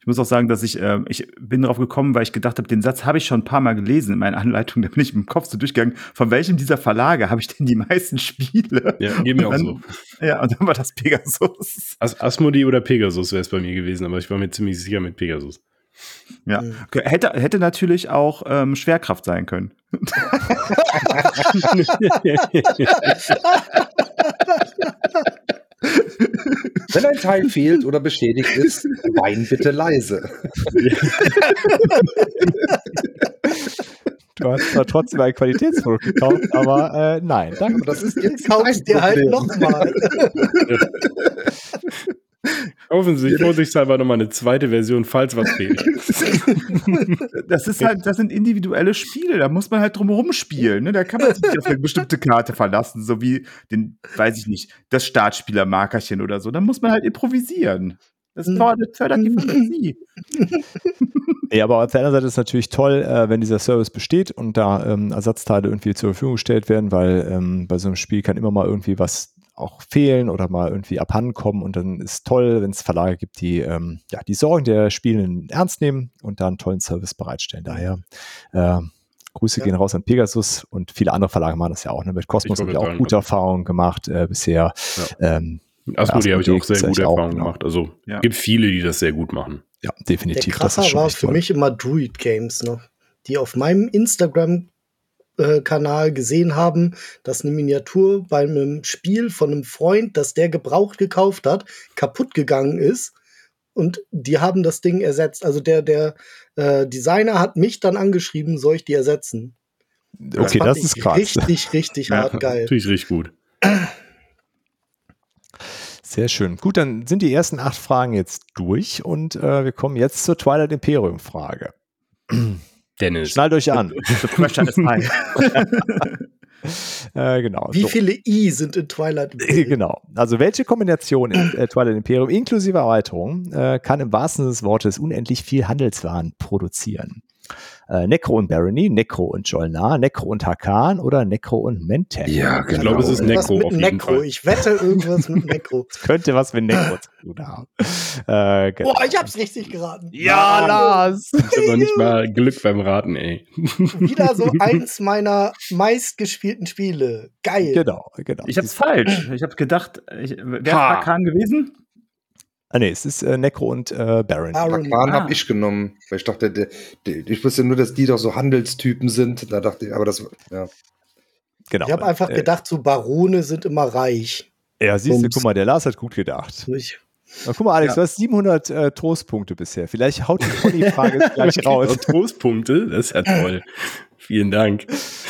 Ich muss auch sagen, dass ich, äh, ich bin darauf gekommen, weil ich gedacht habe, den Satz habe ich schon ein paar Mal gelesen in meiner Anleitung. Da bin ich im Kopf so durchgegangen. Von welchem dieser Verlage habe ich denn die meisten Spiele? Ja, geht mir auch Und so. Ja, und dann war das Pegasus. As Asmodee oder Pegasus wäre es bei mir gewesen, aber ich war mir ziemlich sicher mit Pegasus. Ja. Mhm. Okay, Hätte, hätte natürlich auch ähm, Schwerkraft sein können. Wenn ein Teil fehlt oder beschädigt ist, wein bitte leise. Du hast zwar trotzdem ein Qualitätsprodukt gekauft, aber äh, nein, danke. Aber das ist jetzt Kaufst dir halt nochmal. Kaufen Sie sich vorsichtshalber nochmal eine zweite Version, falls was fehlt. Das ist halt, das sind individuelle Spiele, da muss man halt drum spielen. Ne? Da kann man sich nicht auf eine bestimmte Karte verlassen, so wie den, weiß ich nicht, das Startspielermarkerchen oder so. Da muss man halt improvisieren. Das Mhm. fördert, fördert die Fantasie. Nee, aber auf der anderen Seite ist es natürlich toll, äh, wenn dieser Service besteht und da ähm, Ersatzteile irgendwie zur Verfügung gestellt werden, weil ähm, bei so einem Spiel kann immer mal irgendwie was auch fehlen oder mal irgendwie abhanden kommen und dann ist toll, wenn es Verlage gibt, die ähm, ja die Sorgen der Spielenden ernst nehmen und da einen tollen Service bereitstellen. Daher äh, Grüße Ja. gehen raus an Pegasus und viele andere Verlage machen das ja auch. Ne? Mit Cosmos Ich haben wir auch gute Erfahrungen gemacht äh, bisher. Ähm, Asmodee habe ich auch sehr gute Erfahrungen genau. gemacht. Also Ja. gibt viele, die das sehr gut machen. ja, Der definitiv. Krasser schon war für toll. mich immer Druid Games noch, die auf meinem Instagram-Kanal gesehen haben, dass eine Miniatur bei einem Spiel von einem Freund, das der gebraucht gekauft hat, kaputt gegangen ist. Und die haben das Ding ersetzt. Also der, der äh, Designer hat mich dann angeschrieben, soll ich die ersetzen? Okay, das ist krass. Richtig, richtig hart geil. Natürlich richtig gut. Sehr schön. Gut, dann sind die ersten acht Fragen jetzt durch und äh, wir kommen jetzt zur Twilight Imperium Frage. Dennis. Schnallt euch an. The pressure is high. äh, genau. Wie so. viele I sind in Twilight? Imperium? Genau. Also welche Kombination in äh, Twilight Imperium inklusive Erweiterung äh, kann im wahrsten Sinne des Wortes unendlich viel Handelswaren produzieren? Äh, Necro und Barony, Necro und Jolnar, Necro und Hakan oder Necro und Mentek? Ja, Ich genau. glaube, es ist Necro mit auf jeden Necro. Fall. Ich wette irgendwas mit Necro. Könnte was mit Necro zu tun haben. Äh, genau. Boah, ich hab's richtig geraten. Ja, Lars! Ich habe noch nicht mal Glück beim Raten, ey. Wieder so eins meiner meistgespielten Spiele. Geil. Genau, genau. Ich hab's falsch. Ich hab gedacht, ich, wer Ha. hat Hakan gewesen? Ah, nee, es ist äh, Necro und äh, Baron. Baron. Ah. habe ich genommen, weil ich dachte, der, der, ich wusste nur, dass die doch so Handelstypen sind. Da dachte ich, aber das, ja. Genau. Ich habe einfach äh, gedacht, so Barone sind immer reich. Ja, siehst du, guck mal, der Lars hat gut gedacht. Ich, Na, guck mal, Alex, Ja. du hast 700 äh, Trostpunkte bisher. Vielleicht haut die jetzt gleich raus. Und Trostpunkte, das ist ja toll. Vielen Dank.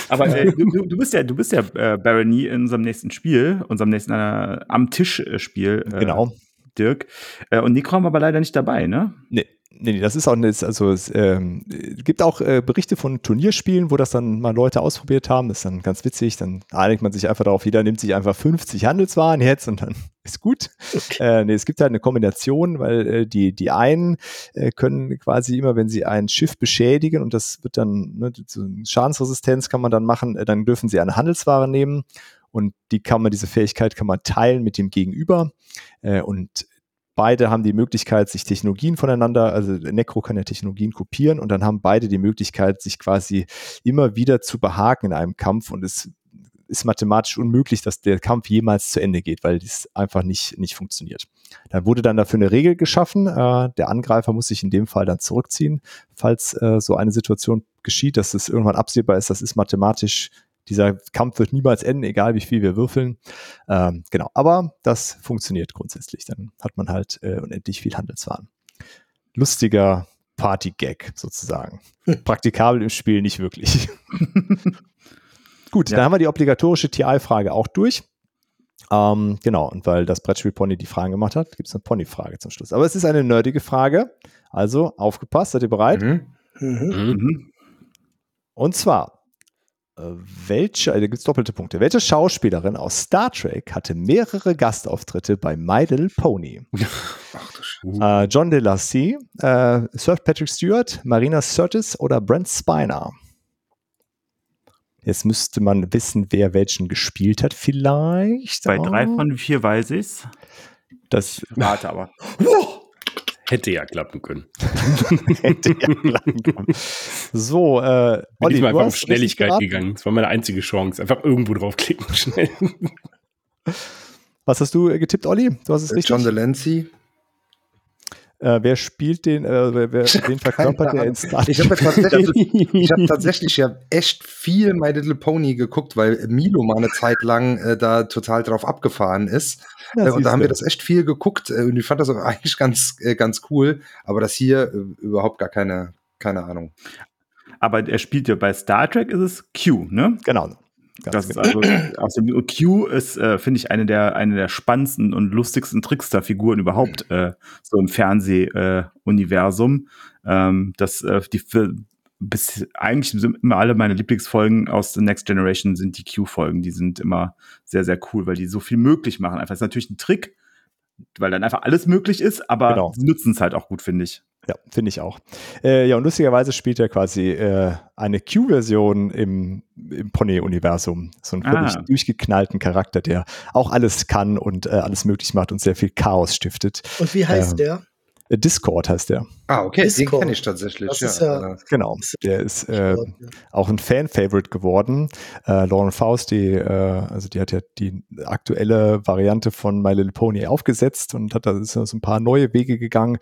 Aber äh, du, du, du bist ja, du bist ja äh, Barony in unserem nächsten Spiel, unserem nächsten äh, am Tisch äh, Spiel. Äh, Genau. Dirk. Äh, und Nico haben wir aber leider nicht dabei, ne? Nee, nee, nee, das ist auch nicht, also es ähm, gibt auch äh, Berichte von Turnierspielen, wo das dann mal Leute ausprobiert haben. Das ist dann ganz witzig. Dann einigt man sich einfach darauf, jeder nimmt sich einfach 50 Handelswaren jetzt und dann ist gut. Äh, nee, es gibt halt eine Kombination, weil äh, die, die einen äh, können quasi immer, wenn sie ein Schiff beschädigen und das wird dann, ne, so Schadensresistenz kann man dann machen, äh, dann dürfen sie eine Handelsware nehmen und die kann man, diese Fähigkeit kann man teilen mit dem Gegenüber. Äh, und beide haben die Möglichkeit, sich Technologien voneinander, also Necro kann ja Technologien kopieren und dann haben beide die Möglichkeit, sich quasi immer wieder zu behaken in einem Kampf und es ist mathematisch unmöglich, dass der Kampf jemals zu Ende geht, weil das einfach nicht, nicht funktioniert. Da wurde dann dafür eine Regel geschaffen. Äh, der Angreifer muss sich in dem Fall dann zurückziehen, falls äh, so eine Situation geschieht, dass es irgendwann absehbar ist. Das ist mathematisch dieser Kampf wird niemals enden, egal wie viel wir würfeln. Ähm, genau, aber das funktioniert grundsätzlich. Dann hat man halt äh, unendlich viel Handelswaren. Lustiger Party-Gag sozusagen. Praktikabel im Spiel nicht wirklich. Gut, Ja. dann haben wir die obligatorische TI-Frage auch durch. Ähm, genau, und weil das Brettspiel Pony die Fragen gemacht hat, gibt es eine Pony-Frage zum Schluss. Aber es ist eine nerdige Frage. Also aufgepasst, seid ihr bereit? Mhm. mhm. Mhm. Und zwar, welche, also da gibt es doppelte Punkte. Welche Schauspielerin aus Star Trek hatte mehrere Gastauftritte bei My Little Pony? Ach du Sch Äh, John DeLacy, äh, Sir Patrick Stewart, Marina Sirtis oder Brent Spiner? Jetzt müsste man wissen, wer welchen gespielt hat, vielleicht. Bei Oh, drei von vier weiß ich's. Das Warte aber. Hätte ja klappen können. hätte ja klappen können. So, äh, Bin Olli, ich mal du einfach auf Schnelligkeit gegangen. Das war meine einzige Chance. Einfach irgendwo draufklicken, schnell. Was hast du äh, getippt, Olli? Du hast es richtig. John Delancey. Äh, wer spielt den, äh, wer, wer, wen verkörpert der in Star Ich habe Trek? tatsächlich, ich hab tatsächlich ja echt viel My Little Pony geguckt, weil Milo mal eine Zeit lang äh, da total drauf abgefahren ist. Ja, äh, und da haben wir das echt viel geguckt äh, und ich fand das auch eigentlich ganz, äh, ganz cool. Aber das hier äh, überhaupt gar keine, keine Ahnung. Aber er spielt ja bei Star Trek ist es Q, ne? Genau. Ganz Das ist genau. also aus dem Q ist, äh, finde ich, eine der, eine der spannendsten und lustigsten Trickster-Figuren überhaupt äh, so im Fernseh-Universum. ähm, das äh, die für, bis eigentlich sind immer alle meine Lieblingsfolgen aus The Next Generation sind die Q-Folgen. Die sind immer sehr, sehr cool, weil die so viel möglich machen. Einfach ist natürlich ein Trick, weil dann einfach alles möglich ist, aber Genau. sie nutzen es halt auch gut, finde ich. Ja, finde ich auch. Äh, ja, und lustigerweise spielt er quasi äh, eine Q-Version im, im Pony-Universum. So einen völlig Ah. durchgeknallten Charakter, der auch alles kann und äh, alles möglich macht und sehr viel Chaos stiftet. Und wie heißt Ähm, der? Äh, Discord heißt der. Ah, okay, den Discord. kenne ich tatsächlich. Das ist ja- Genau. Der ist äh, auch ein Fan-Favorite geworden. Äh, Lauren Faust, die, äh, also die hat ja die aktuelle Variante von My Little Pony aufgesetzt und hat da ist so ein paar neue Wege gegangen.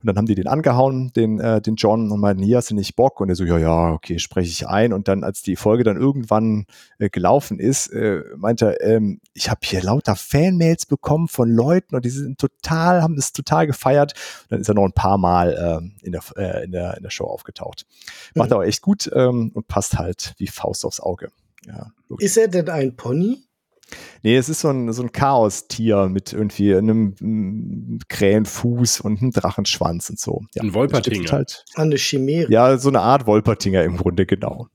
Und dann haben die den angehauen, den, äh, den John, und meinten, hier hast du nicht Bock? Und er so, ja, ja, okay, spreche ich ein. Und dann, als die Folge dann irgendwann äh, gelaufen ist, äh, meinte er, ähm, ich habe hier lauter Fanmails bekommen von Leuten und die sind total, haben das total gefeiert. Und dann ist er noch ein paar Mal ähm, in, der, äh, in, der, in der Show aufgetaucht. Macht Mhm. aber echt gut ähm, und passt halt wie Faust aufs Auge. Ja. Ist er denn ein Pony? Nee, es ist so ein, so ein Chaos-Tier mit irgendwie einem mm, Krähenfuß und einem Drachenschwanz und so. Ja, Ein Wolpertinger. Halt, Eine Chimäre. ja, so eine Art Wolpertinger im Grunde, genau.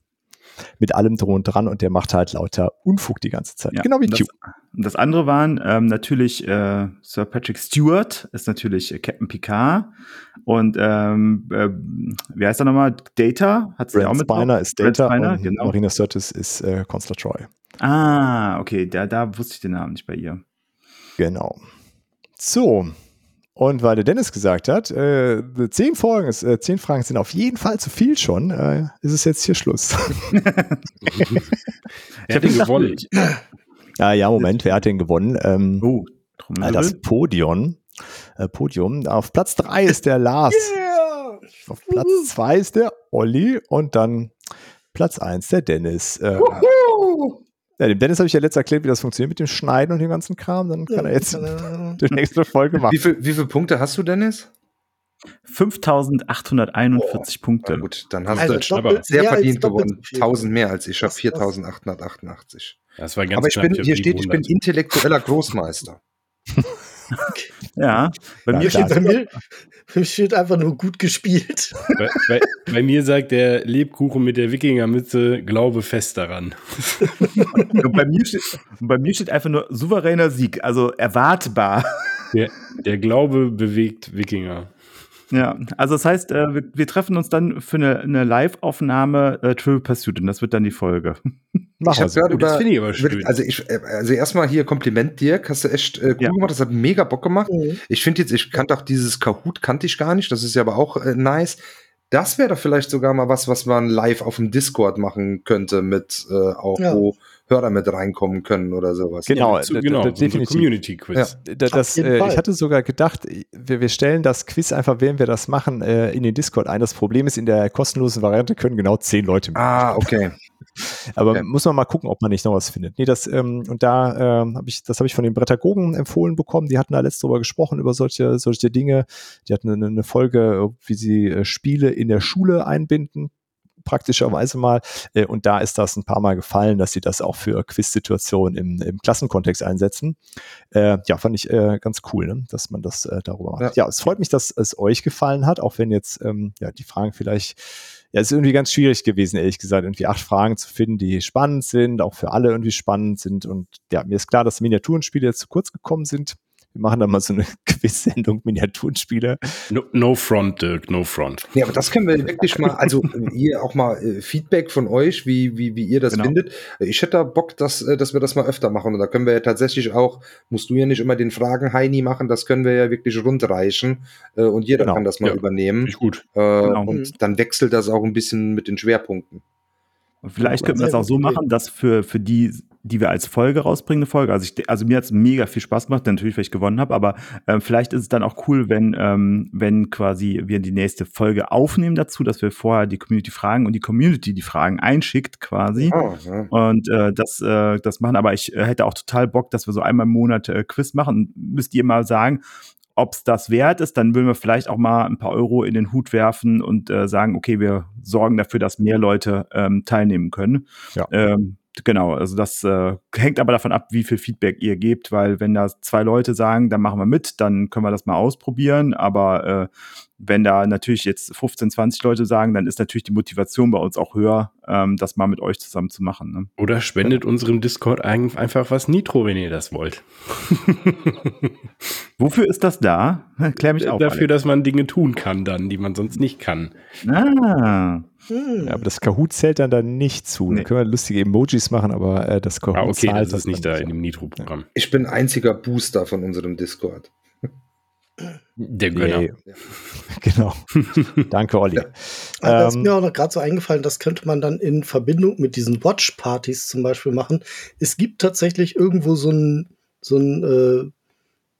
Mit allem drum und dran und der macht halt lauter Unfug die ganze Zeit. Ja, genau wie Q. das, und das andere waren ähm, natürlich äh, Sir Patrick Stewart, ist natürlich äh, Captain Picard. Und ähm, äh, wie heißt er nochmal? Data? Hat sie auch mit drauf? Spiner ist Data Spiner, und genau. Marina Sirtis ist äh, Constance Troy. Ah, okay, da, da wusste ich den Namen nicht bei ihr. Genau. So. Und weil der Dennis gesagt hat, äh, zehn Folgen, ist, äh, zehn Fragen sind auf jeden Fall zu viel schon, äh, ist es jetzt hier Schluss. Er hat ihn gewonnen. ich- ja, ja, Moment, wer hat denn gewonnen? Ähm, Oh, äh, das Podium. Äh, Podium. Auf Platz drei ist der Lars. Yeah! Auf Platz zwei ist der Olli und dann Platz eins der Dennis. Äh, ja, dem Dennis habe ich ja letztes erklärt, wie das funktioniert mit dem Schneiden und dem ganzen Kram. Dann kann er jetzt die nächste Folge Wie, machen. viel, wie viele Punkte hast du, Dennis? 5841 Na Punkte. gut, dann hast Also du Schnapper. doppelt, sehr verdient gewonnen. so viel. 1000 mehr als ich. Ich habe Das- das- 4888. Das war ganz Aber ich bin, hier steht, ich bin 100. intellektueller Großmeister. Ja, bei Ja, mir steht bei, mir, bei mir steht einfach nur gut gespielt. bei, bei, bei mir sagt der Lebkuchen mit der Wikingermütze, glaube fest daran. Und bei, mir steht, bei mir steht einfach nur souveräner Sieg, also erwartbar. Der, der Glaube bewegt Wikinger. Ja, also das heißt, äh, wir, wir treffen uns dann für eine, eine Live-Aufnahme äh, Trivial Pursuit und das wird dann die Folge. Machen Ich wir habe so. gerade Oh, das finde ich aber schön. Also, ich, äh, also erstmal hier Kompliment, Dirk. Hast du echt äh, cool Ja. gemacht. Das hat mega Bock gemacht. Mhm. Ich finde jetzt, ich kannte auch dieses Kahoot, kannte ich gar nicht. Das ist ja aber auch äh, nice. Das wäre doch vielleicht sogar mal was, was man live auf dem Discord machen könnte, mit äh, auch, Ja. wo Hörer mit reinkommen können oder sowas. Genau, zu, d- d- genau definitiv. Community-Quiz. Da- Das, jeden äh, ich hatte sogar gedacht, wir, wir stellen das Quiz einfach, während wir das machen, äh, in den Discord ein. Das Problem ist, in der kostenlosen Variante können genau zehn Leute mit. Ah, okay. Aber okay. muss man mal gucken, ob man nicht noch was findet. Nee, das, ähm, und da ähm, habe ich, das habe ich von den Brettagogen empfohlen bekommen. Die hatten da letzt drüber gesprochen, über solche, solche Dinge. Die hatten eine, eine Folge, wie sie äh, Spiele in der Schule einbinden praktischerweise mal. Äh, Und da ist das ein paar Mal gefallen, dass sie das auch für Quiz-Situationen im, im Klassenkontext einsetzen. Äh, ja, fand ich äh, ganz cool, ne? dass man das äh, darüber macht. Ja. es freut mich, dass es euch gefallen hat, auch wenn jetzt ähm, ja, die Fragen vielleicht, ja, es ist irgendwie ganz schwierig gewesen, ehrlich gesagt, irgendwie acht Fragen zu finden, die spannend sind, auch für alle irgendwie spannend sind. Und ja, mir ist klar, dass Miniaturenspiele jetzt zu kurz gekommen sind. Wir machen dann mal so eine Quiz-Sendung Miniaturenspiele. No, no front, Dirk, no front. Ja, aber das können wir wirklich mal, also ihr auch mal äh, Feedback von euch, wie, wie, wie ihr das Genau. findet. Ich hätte da Bock, dass, äh, dass wir das mal öfter machen. Und da können wir ja tatsächlich auch, musst du ja nicht immer den Fragen Heini machen, das können wir ja wirklich rundreichen äh, und jeder Genau. kann das mal Ja. übernehmen. Ist gut. Äh, Genau. Und dann wechselt das auch ein bisschen mit den Schwerpunkten. Und vielleicht könnten wir das auch so machen, dass für, für die, die wir als Folge rausbringen, eine Folge, also, ich, also mir hat es mega viel Spaß gemacht, natürlich, weil ich gewonnen habe, aber ähm, vielleicht ist es dann auch cool, wenn, ähm, wenn quasi wir die nächste Folge aufnehmen dazu, dass wir vorher die Community fragen und die Community die Fragen einschickt quasi. Ah, ja. Und äh, das, äh, das machen, aber ich äh, hätte auch total Bock, dass wir so einmal im Monat äh, Quiz machen. Müsst ihr mal sagen, ob es das wert ist, dann würden wir vielleicht auch mal ein paar Euro in den Hut werfen und äh, sagen, okay, wir sorgen dafür, dass mehr Leute ähm, teilnehmen können. Ja. Ähm, genau, also das äh, hängt aber davon ab, wie viel Feedback ihr gebt, weil wenn da zwei Leute sagen, dann machen wir mit, dann können wir das mal ausprobieren, aber äh, wenn da natürlich jetzt 15, 20 Leute sagen, dann ist natürlich die Motivation bei uns auch höher, ähm, das mal mit euch zusammen zu machen. Ne? Oder spendet unserem Discord ein, einfach was Nitro, wenn ihr das wollt. Wofür ist das da? Klär mich auf. Dafür, dass man Dinge tun kann dann, die man sonst nicht kann. Ah, Hm. Ja, aber das Kahoot zählt dann da nicht zu. Nee. Da können wir lustige Emojis machen, aber äh, das Kahoot Ah, okay, zahlt das ist nicht da in dem Nitro-Programm. Ich bin einziger Booster von unserem Discord. Der Gönner. Nee. Genau. Danke, Olli. Aber da ist Ähm, mir auch noch gerade so eingefallen, das könnte man dann in Verbindung mit diesen Watch-Partys zum Beispiel machen. Es gibt tatsächlich irgendwo so ein, so ein äh,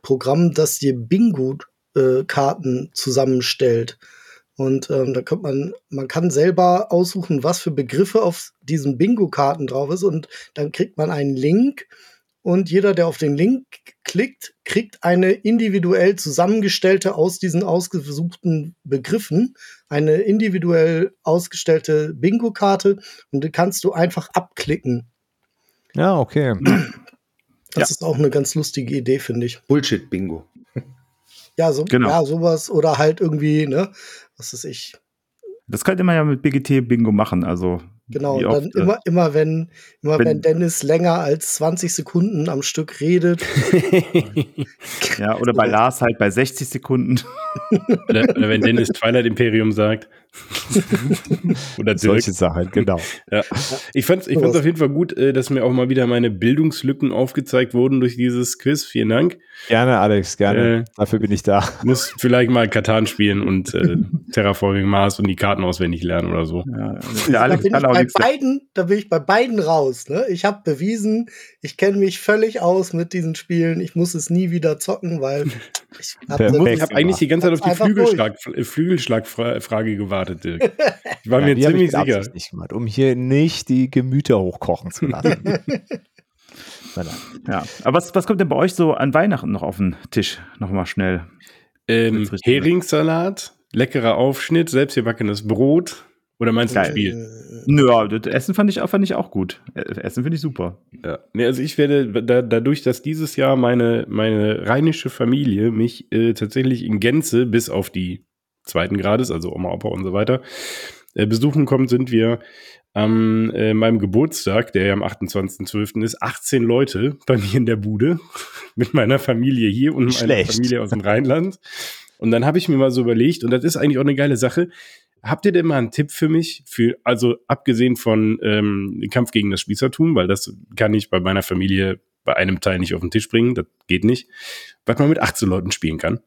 Programm, das dir Bingo-Karten zusammenstellt. Und ähm, da kommt man, man kann selber aussuchen, was für Begriffe auf diesen Bingo-Karten drauf ist. Und dann kriegt man einen Link und jeder, der auf den Link klickt, kriegt eine individuell zusammengestellte aus diesen ausgesuchten Begriffen, eine individuell ausgestellte Bingo-Karte und die kannst du einfach abklicken. Ja, okay. Das ist auch eine ganz lustige Idee, finde ich. Bullshit-Bingo. Ja, so, Genau. ja, sowas oder halt irgendwie, ne, was ist ich, Das könnte man ja mit BGT-Bingo machen. Also, Genau, Wie und dann oft, äh, immer, immer wenn, immer wenn- wenn, Dennis länger als 20 Sekunden am Stück redet. ja, oder bei Lars halt bei 60 Sekunden. Oder, oder wenn Dennis Twilight Imperium sagt. oder Dirk. Solche Sachen, genau. Ja. Ich fand's, ich fand's auf jeden Fall gut, äh, dass mir auch mal wieder meine Bildungslücken aufgezeigt wurden durch dieses Quiz. Vielen Dank. Gerne, Alex, gerne. Äh, Dafür bin ich da. Muss vielleicht mal Katan spielen und äh, Terraforming Mars und die Karten auswendig lernen oder so. Ja, der Alex ich kann auch bei beiden, da bin ich bei beiden raus. Ne? Ich habe bewiesen, ich kenne mich völlig aus mit diesen Spielen. Ich muss es nie wieder zocken, weil ich habe habe eigentlich die ganze Zeit auf die Flügelschlag, äh, Flügelschlagfrage gewartet, Dirk. Ich war mir die hab ich ziemlich sicher. Nicht gemacht, um hier nicht die Gemüter hochkochen zu lassen. Ja. Aber was, was kommt denn bei euch so an Weihnachten noch auf den Tisch? Nochmal schnell. Ähm. Heringssalat, leckerer Aufschnitt, selbstgebackenes Brot. Oder meinst du ein Geil. Spiel? Nö, ja, das Essen fand ich, auch- fand ich auch gut. Äh, Essen finde ich super. Ja. Nee, also ich werde da, dadurch, dass dieses Jahr meine, meine rheinische Familie mich äh, tatsächlich in Gänze bis auf die zweiten Grades, also Oma, Opa und so weiter, äh, besuchen kommt, sind wir am äh, meinem Geburtstag, der ja am 28.12. ist, 18 Leute bei mir in der Bude mit meiner Familie hier und meiner Schlecht. Familie aus dem Rheinland. Und dann habe ich mir mal so überlegt, und das ist eigentlich auch eine geile Sache, Habt ihr denn mal einen Tipp für mich? Für, also abgesehen von ähm, Kampf gegen das Spießertum, weil das kann ich bei meiner Familie bei einem Teil nicht auf den Tisch bringen, das geht nicht. Was man mit 18 Leuten spielen kann.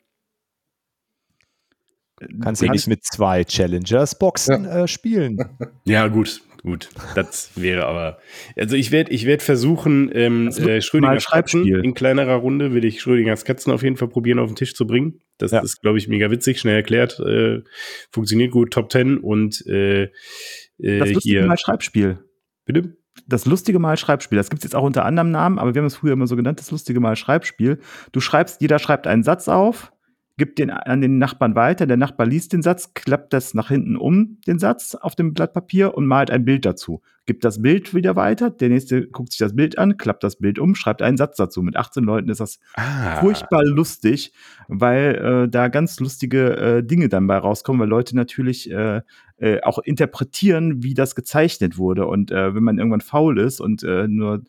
Kannst du nicht mit zwei Challengers Boxen äh, spielen? Ja, gut, gut. Das wäre aber. Also ich werde ich werd versuchen, ähm, äh, Schrödingers Katzen in kleinerer Runde will ich Schrödingers Katzen auf jeden Fall probieren, auf den Tisch zu bringen. Das Ja. ist, glaube ich, mega witzig, schnell erklärt, äh, funktioniert gut, Top 10 und äh, äh, Das lustige hier. Mal Schreibspiel. Bitte? Das lustige Mal Schreibspiel. Das gibt es jetzt auch unter anderem Namen, aber wir haben es früher immer so genannt, das lustige Mal Schreibspiel. Du schreibst, jeder schreibt einen Satz auf, gibt den an den Nachbarn weiter, der Nachbar liest den Satz, klappt das nach hinten um, den Satz auf dem Blatt Papier und malt ein Bild dazu. Gibt das Bild wieder weiter, der nächste guckt sich das Bild an, klappt das Bild um, schreibt einen Satz dazu. Mit 18 Leuten ist das Ah. furchtbar lustig, weil äh, da ganz lustige äh, Dinge dann bei rauskommen, weil Leute natürlich äh, äh, auch interpretieren, wie das gezeichnet wurde. Und äh, wenn man irgendwann faul ist und äh, nur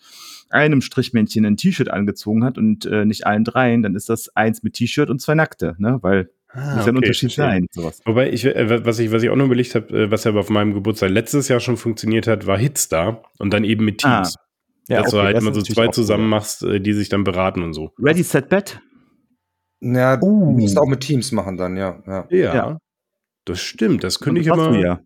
einem Strichmännchen ein T-Shirt angezogen hat und äh, nicht allen dreien, dann ist das eins mit T-Shirt und zwei nackte, ne? Weil Ah, muss ja ein okay, Unterschied sein. Sowas. Wobei ich, äh, was ich, was ich auch noch überlegt habe, äh, was ja auf meinem Geburtstag letztes Jahr schon funktioniert hat, war Hitstar und dann eben mit Ah. Teams. dass du okay, halt das immer ist so zwei zusammen cool. machst, äh, die sich dann beraten und so. Ready, set, bet? Ja, du Uh. musst auch mit Teams machen dann, ja. ja. Ja. Ja. Das stimmt. Das könnte ich immer. ja.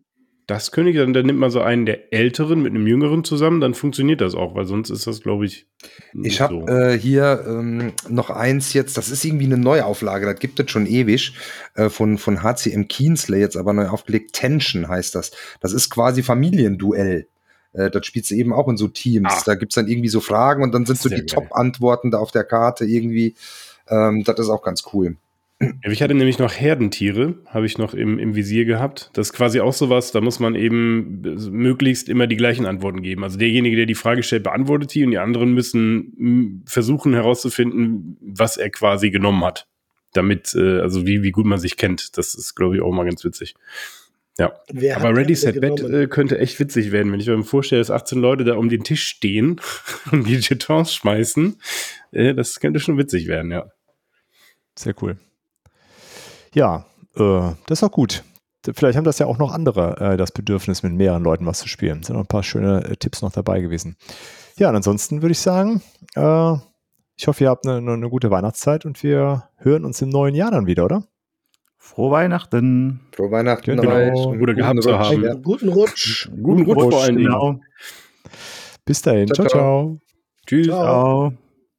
Das könnte ich dann, dann nimmt man so einen der Älteren mit einem Jüngeren zusammen, dann funktioniert das auch, weil sonst ist das, glaube ich. nicht Ich habe so. äh, hier ähm, noch eins jetzt, das ist irgendwie eine Neuauflage, das gibt es schon ewig, äh, von, von HCM Keensley, jetzt aber neu aufgelegt. Tension heißt das. Das ist quasi Familienduell. Äh, das spielst du eben auch in so Teams. Ah. Da gibt's dann irgendwie so Fragen und dann sind so die. Top-Antworten da auf der Karte irgendwie. Ähm, das ist auch ganz cool. Ich hatte nämlich noch Herdentiere, habe ich noch im, im Visier gehabt. Das ist quasi auch sowas, da muss man eben möglichst immer die gleichen Antworten geben. Also derjenige, der die Frage stellt, beantwortet die und die anderen müssen versuchen herauszufinden, was er quasi genommen hat. Damit, äh, also wie, wie gut man sich kennt. Das ist, glaube ich, auch mal ganz witzig. Ja. Wer Aber Ready Set Bet äh, könnte echt witzig werden, wenn ich mir vorstelle, dass 18 Leute da um den Tisch stehen und die Jetons schmeißen. Äh, das könnte schon witzig werden, ja. Sehr cool. Ja, äh, das ist auch gut. Vielleicht haben das ja auch noch andere, äh, das Bedürfnis, mit mehreren Leuten was zu spielen. Sind noch ein paar schöne äh, Tipps noch dabei gewesen. Ja, und ansonsten würde ich sagen, äh, ich hoffe, ihr habt eine, eine gute Weihnachtszeit und wir hören uns im neuen Jahr dann wieder, oder? Frohe Weihnachten. Frohe Weihnachten Genau. euch guten gehabt zu Rutsch. haben. Ja. Guten Rutsch. Guten Rutsch vor allen Dingen. Genau. Bis dahin. Ciao, ciao. ciao. Tschüss. Ciao. Ciao.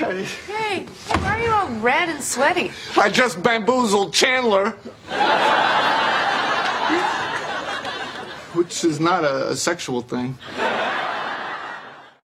Hey, Hey, why are you all red and sweaty? I just bamboozled Chandler. Which is not a, a sexual thing.